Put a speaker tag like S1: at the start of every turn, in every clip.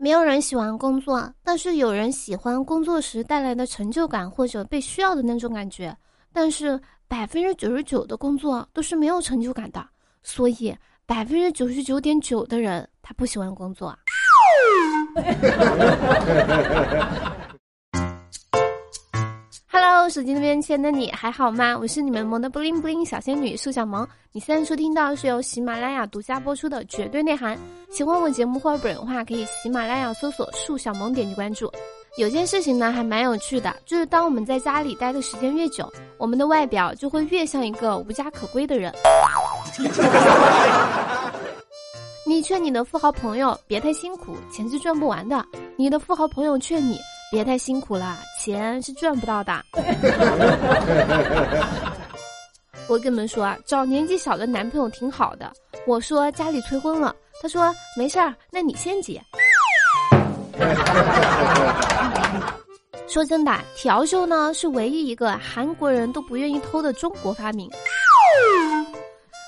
S1: 没有人喜欢工作，但是有人喜欢工作时带来的成就感或者被需要的那种感觉。但是百分之九十九的工作都是没有成就感的，所以百分之九十九点九的人他不喜欢工作。手机那边亲爱的你还好吗？我是你们萌的布灵布灵小仙女苏小萌。你现在收听到是由喜马拉雅独家播出的绝对内涵。喜欢我节目或者本人的话，可以喜马拉雅搜索“树小萌”点击关注。有件事情呢，还蛮有趣的，就是当我们在家里待的时间越久，我们的外表就会越像一个无家可归的人。你劝你的富豪朋友别太辛苦，钱是赚不完的；你的富豪朋友劝你别太辛苦了，钱是赚不到的。我跟你们说啊，找年纪小的男朋友挺好的。我说家里催婚了。他说：“没事儿，那你先结。”说真的，调休呢是唯一一个韩国人都不愿意偷的中国发明。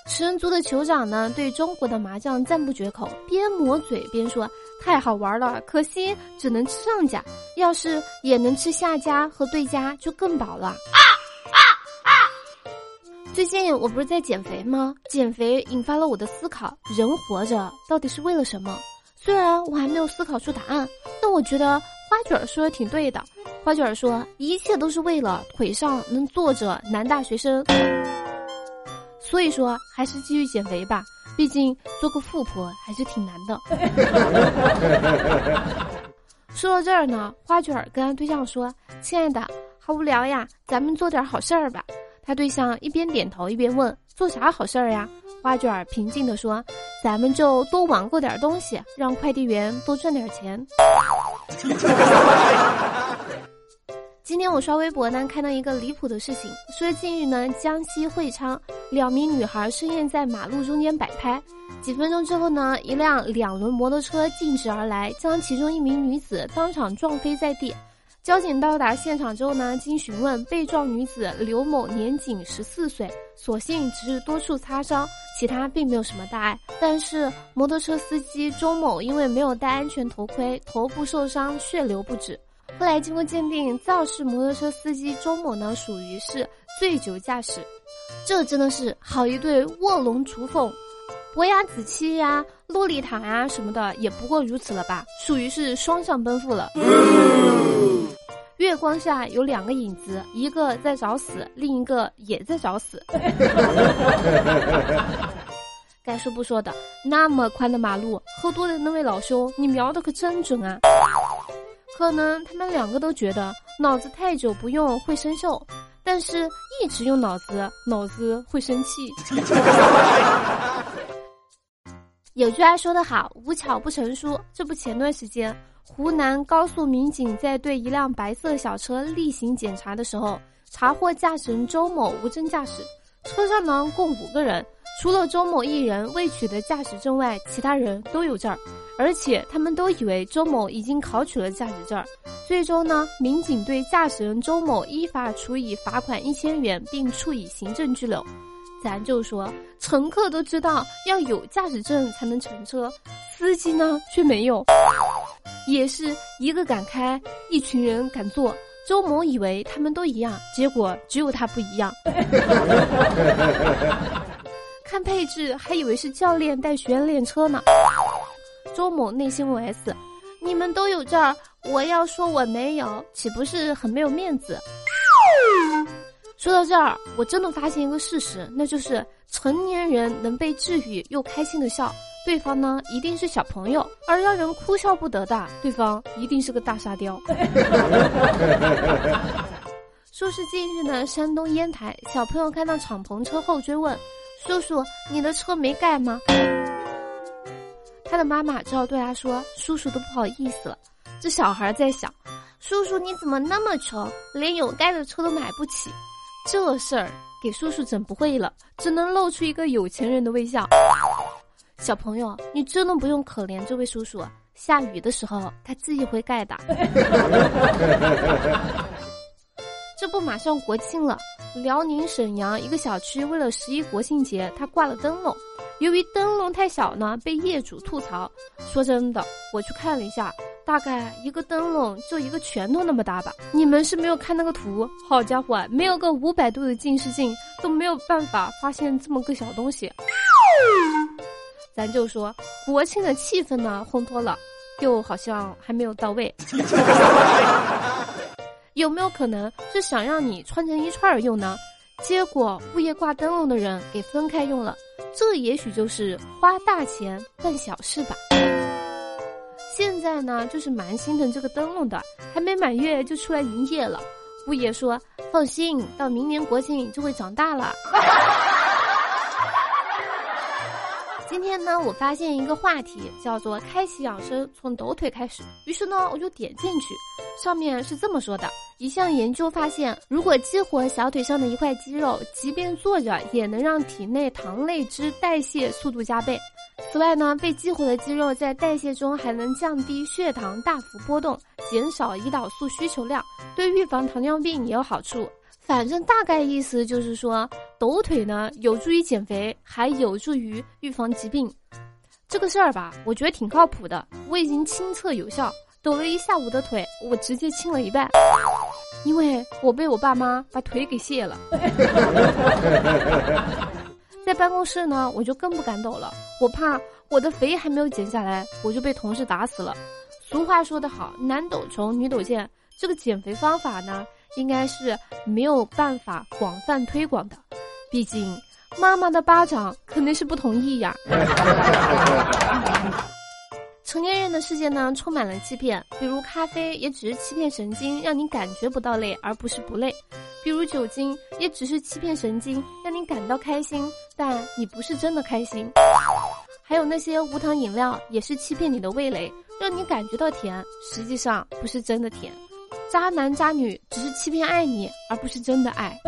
S1: 食人族的酋长呢对中国的麻将赞不绝口，边抹嘴边说：“太好玩了，可惜只能吃上家，要是也能吃下家和对家就更饱了。”最近我不是在减肥吗？减肥引发了我的思考：人活着到底是为了什么？虽然我还没有思考出答案，但我觉得花卷儿说的挺对的。花卷儿说，一切都是为了腿上能坐着男大学生。所以说，还是继续减肥吧，毕竟做个富婆还是挺难的。说到这儿呢，花卷儿跟他对象说：“亲爱的，好无聊呀，咱们做点好事儿吧。”他对象一边点头一边问：“做啥好事儿呀？”花卷儿平静地说：“咱们就多网购点东西，让快递员多赚点钱。”今天我刷微博呢，看到一个离谱的事情，说近日呢，江西会昌两名女孩深夜在马路中间摆拍，几分钟之后呢，一辆两轮摩托车径直而来，将其中一名女子当场撞飞在地。交警到达现场之后呢，经询问，被撞女子刘某年仅十四岁，所幸只是多处擦伤，其他并没有什么大碍。但是摩托车司机周某因为没有戴安全头盔，头部受伤，血流不止。后来经过鉴定，肇事摩托车司机周某呢，属于是醉酒驾驶。这真的是好一对卧龙雏凤，伯牙子期呀、洛丽塔呀什么的，也不过如此了吧？属于是双向奔赴了。月光下有两个影子，一个在找死，另一个也在找死。该说不说的，那么宽的马路，喝多的那位老兄，你瞄的可真准啊！可能他们两个都觉得脑子太久不用会生锈，但是一直用脑子，脑子会生气。有句话说得好，无巧不成书。这不，前段时间。湖南高速民警在对一辆白色小车例行检查的时候，查获驾驶人周某无证驾驶。车上呢共五个人，除了周某一人未取得驾驶证外，其他人都有证儿。而且他们都以为周某已经考取了驾驶证。最终呢，民警对驾驶人周某依法处以罚款一千元，并处以行政拘留。咱就说，乘客都知道要有驾驶证才能乘车，司机呢却没有。也是一个敢开，一群人敢坐。周某以为他们都一样，结果只有他不一样。看配置还以为是教练带学员练车呢。周某内心 OS：你们都有证儿，我要说我没有，岂不是很没有面子？说到这儿，我真的发现一个事实，那就是成年人能被治愈又开心的笑。对方呢，一定是小朋友；而让人哭笑不得的，对方一定是个大沙雕。说是近日呢，山东烟台小朋友看到敞篷车后追问：“叔叔，你的车没盖吗？”他的妈妈只好对他说：“叔叔都不好意思了。”这小孩在想：“叔叔你怎么那么穷，连有盖的车都买不起？”这事儿给叔叔整不会了，只能露出一个有钱人的微笑。小朋友，你真的不用可怜这位叔叔。下雨的时候，他自己会盖的。这不马上国庆了，辽宁沈阳一个小区为了十一国庆节，他挂了灯笼。由于灯笼太小呢，被业主吐槽。说真的，我去看了一下，大概一个灯笼就一个拳头那么大吧。你们是没有看那个图，好家伙，没有个五百度的近视镜都没有办法发现这么个小东西。咱就说国庆的气氛呢，烘托了，又好像还没有到位。有没有可能是想让你穿成一串儿用呢？结果物业挂灯笼的人给分开用了，这也许就是花大钱办小事吧。现在呢，就是蛮心疼这个灯笼的，还没满月就出来营业了。物业说放心，到明年国庆就会长大了。今天呢，我发现一个话题叫做“开启养生，从抖腿开始”。于是呢，我就点进去，上面是这么说的：一项研究发现，如果激活小腿上的一块肌肉，即便坐着也能让体内糖类脂代谢速度加倍。此外呢，被激活的肌肉在代谢中还能降低血糖大幅波动，减少胰岛素需求量，对预防糖尿病也有好处。反正大概意思就是说，抖腿呢有助于减肥，还有助于预防疾病。这个事儿吧，我觉得挺靠谱的。我已经亲测有效，抖了一下午的腿，我直接轻了一半，因为我被我爸妈把腿给卸了。在办公室呢，我就更不敢抖了，我怕我的肥还没有减下来，我就被同事打死了。俗话说得好，男抖穷，女抖贱。这个减肥方法呢？应该是没有办法广泛推广的，毕竟妈妈的巴掌肯定是不同意呀。成年人的世界呢，充满了欺骗，比如咖啡也只是欺骗神经，让你感觉不到累，而不是不累；比如酒精也只是欺骗神经，让你感到开心，但你不是真的开心。还有那些无糖饮料，也是欺骗你的味蕾，让你感觉到甜，实际上不是真的甜。渣男渣女只是欺骗爱你，而不是真的爱。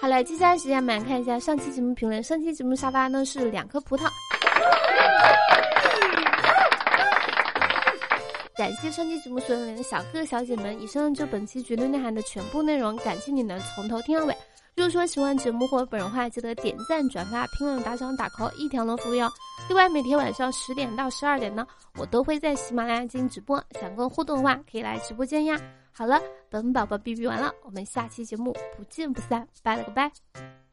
S1: 好了，接下来时间我们来看一下上期节目评论。上期节目沙发呢是两颗葡萄。感谢上期节目所有人的小哥哥小姐们。以上就本期绝对内涵的全部内容，感谢你能从头听到尾。如果说喜欢节目或本人话，记得点赞、转发、评论、打赏、打 call，一条龙服务哟。另外，每天晚上十点到十二点呢，我都会在喜马拉雅进行直播，想跟我互动的话，可以来直播间呀。好了，本宝宝哔哔完了，我们下期节目不见不散，拜了个拜。